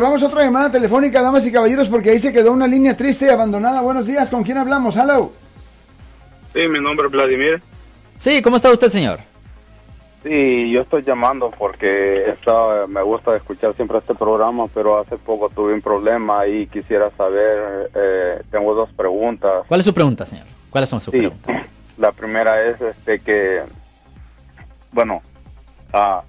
Vamos a otra llamada telefónica, damas y caballeros, porque ahí se quedó una línea triste y abandonada. Buenos días, ¿con quién hablamos? Hello. Sí, mi nombre es Vladimir. Sí, ¿cómo está usted, señor? Sí, yo estoy llamando porque esta, me gusta escuchar siempre este programa, pero hace poco tuve un problema y quisiera saber, eh, tengo dos preguntas. ¿Cuál es su pregunta, señor? ¿Cuáles son sus Sí, preguntas? la primera es este que, bueno, ah,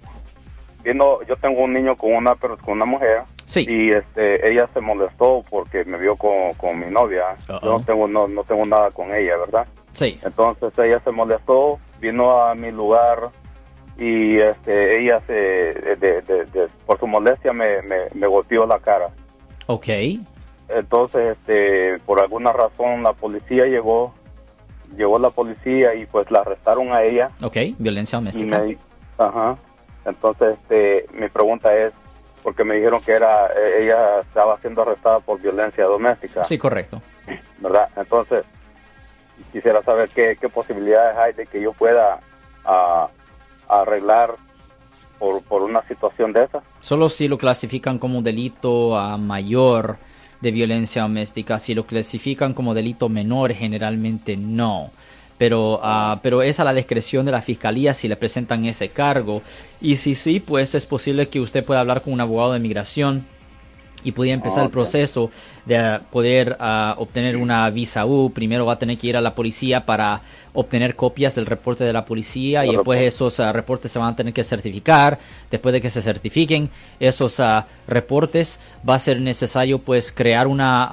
viendo, yo tengo un niño con una, pero con una mujer. Sí. Y este, ella se molestó porque me vio con, con mi novia. Yo no tengo, no, no tengo nada con ella, ¿verdad? Sí. Entonces ella se molestó, vino a mi lugar y este, ella se, de- de- por su molestia me, me, me golpeó la cara. Ok. Entonces, este, por alguna razón la policía llegó, llegó la policía y pues la arrestaron a ella Ok. Violencia y doméstica. me, ajá. Entonces, este, mi porque me dijeron que era, eh, ella estaba siendo arrestada por violencia doméstica. Sí, correcto. ¿verdad? Entonces, quisiera saber qué, qué posibilidades hay de que yo pueda ah, arreglar por, por una situación de esa. Solo si lo clasifican como delito ah, mayor de violencia doméstica. Si lo clasifican como delito menor, generalmente no. Pero, ah, pero es a la discreción de la fiscalía si le presentan ese cargo. Y si sí, pues es posible que usted pueda hablar con un abogado de migración y pudiera empezar el proceso de poder ah, obtener una visa U. Primero va a tener que ir a la policía para obtener copias del reporte de la policía y después reporte. esos ah, reportes se van a tener que certificar. Después de que se certifiquen esos ah, reportes, va a ser necesario pues crear una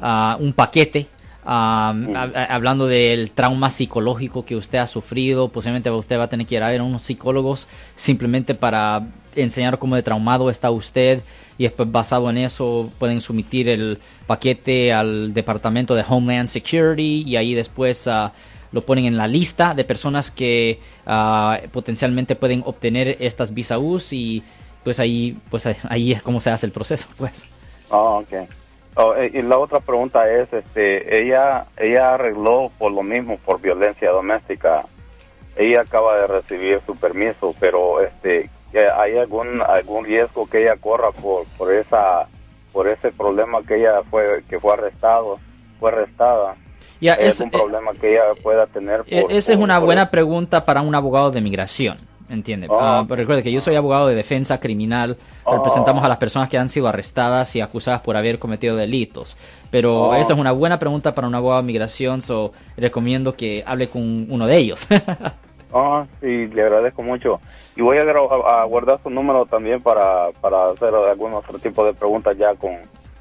ah, un paquete. Hab- hablando del trauma psicológico que usted ha sufrido, posiblemente usted va a tener que ir a ver a unos psicólogos simplemente para enseñar cómo de traumado está usted y después basado en eso pueden sumitir el paquete al departamento de Homeland Security y ahí después ah, lo ponen en la lista de personas que ah, potencialmente pueden obtener estas visa U's y pues ahí pues ahí- es como se hace el proceso pues Ah, ok. Oh, eh, y la otra pregunta es, este, ella, ella arregló por lo mismo, por violencia doméstica. Ella acaba de recibir su permiso, pero este, eh, ¿hay algún algún riesgo que ella corra por por esa por ese problema que ella fue que fue arrestado, fue arrestada? ya ¿Hay es, algún problema que ella pueda tener? Eh, por- Esa es una por buena pregunta para un abogado de migración, ¿entiende? Ah, pero recuerde que yo soy abogado de defensa criminal, Oh. representamos a las personas que han sido arrestadas y acusadas por haber cometido delitos. Pero Oh. esa es una buena pregunta para un abogado de migración, so recomiendo que hable con uno de ellos. Ah, sí, le agradezco mucho. Y voy a, a- a guardar su número también para, para hacer algún otro tipo de preguntas ya con,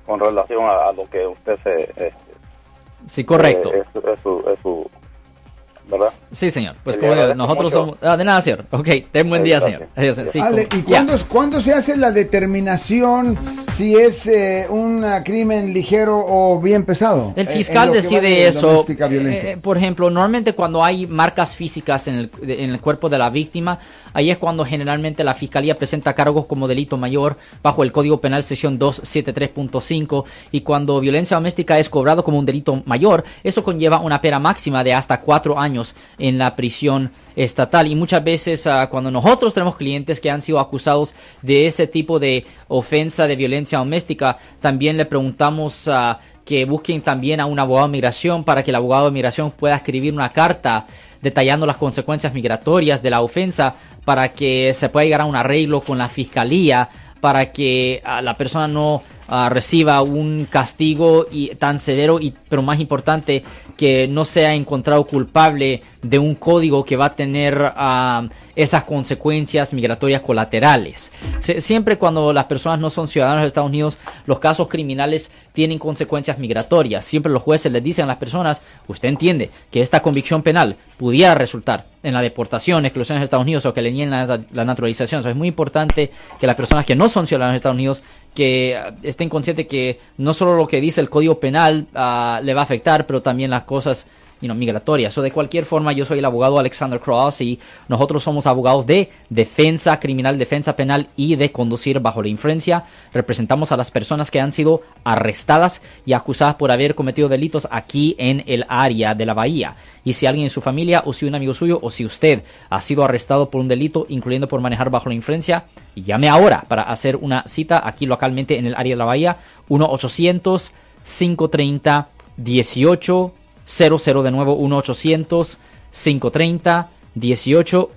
con relación a, a lo que usted se... este, sí, correcto. eh, es, es su, es su- ¿Verdad? Sí, señor. Pues como agradezco nosotros mucho. somos... Ah, de nada, señor. Ok, ten buen día, gracias. señor. Adiós, sí, Ale, como- ¿y ya. cuándo, cuándo se hace la determinación si es eh, un crimen ligero o bien pesado? El En- fiscal decide de eso. Eh, por ejemplo, normalmente cuando hay marcas físicas en el, en el cuerpo de la víctima, ahí es cuando generalmente la fiscalía presenta cargos como delito mayor bajo el Código Penal sección 273.5 y cuando violencia doméstica es cobrado como un delito mayor, eso conlleva una pena máxima de hasta cuatro años en la prisión estatal. Y muchas veces ah, cuando nosotros tenemos clientes que han sido acusados de ese tipo de ofensa de violencia doméstica, también le preguntamos ah, que busquen también a un abogado de migración para que el abogado de migración pueda escribir una carta detallando las consecuencias migratorias de la ofensa para que se pueda llegar a un arreglo con la fiscalía para que ah, la persona no ah, reciba un castigo y, tan severo y pero más importante que no sea encontrado culpable de un código que va a tener ah, esas consecuencias migratorias colaterales. Siempre cuando las personas no son ciudadanos de Estados Unidos, los casos criminales tienen consecuencias migratorias. Siempre los jueces les dicen a las personas, usted entiende que esta convicción penal pudiera resultar en la deportación, exclusión de Estados Unidos o que le nieguen la, naturalización. Es muy importante que las personas que no son ciudadanos de Estados Unidos que estén conscientes que no solo lo que dice el Código Penal ah, le va a afectar, pero también las cosas migratoria. So, de cualquier forma, yo soy el abogado Alexander Cross y nosotros somos abogados de defensa criminal, defensa penal y de conducir bajo la influencia. Representamos a las personas que han sido arrestadas y acusadas por haber cometido delitos aquí en el área de la bahía. Y si alguien en su familia o si un amigo suyo o si usted ha sido arrestado por un delito, incluyendo por manejar bajo la influencia, llame ahora para hacer una cita aquí localmente en el área de la bahía 1 800 530 18 00 de nuevo 1-800-530-1800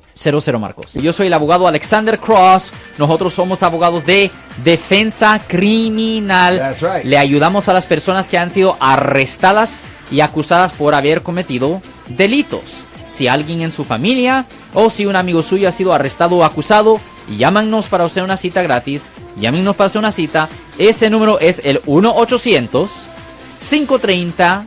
Marcos. Yo soy el abogado Alexander Cross. Nosotros somos abogados de defensa criminal. Le ayudamos a las personas que han sido arrestadas y acusadas por haber cometido delitos. Si alguien en su familia o si un amigo suyo ha sido arrestado o acusado, llámanos para hacer una cita gratis. Llámenos para hacer una cita. Ese número es el 1 800 530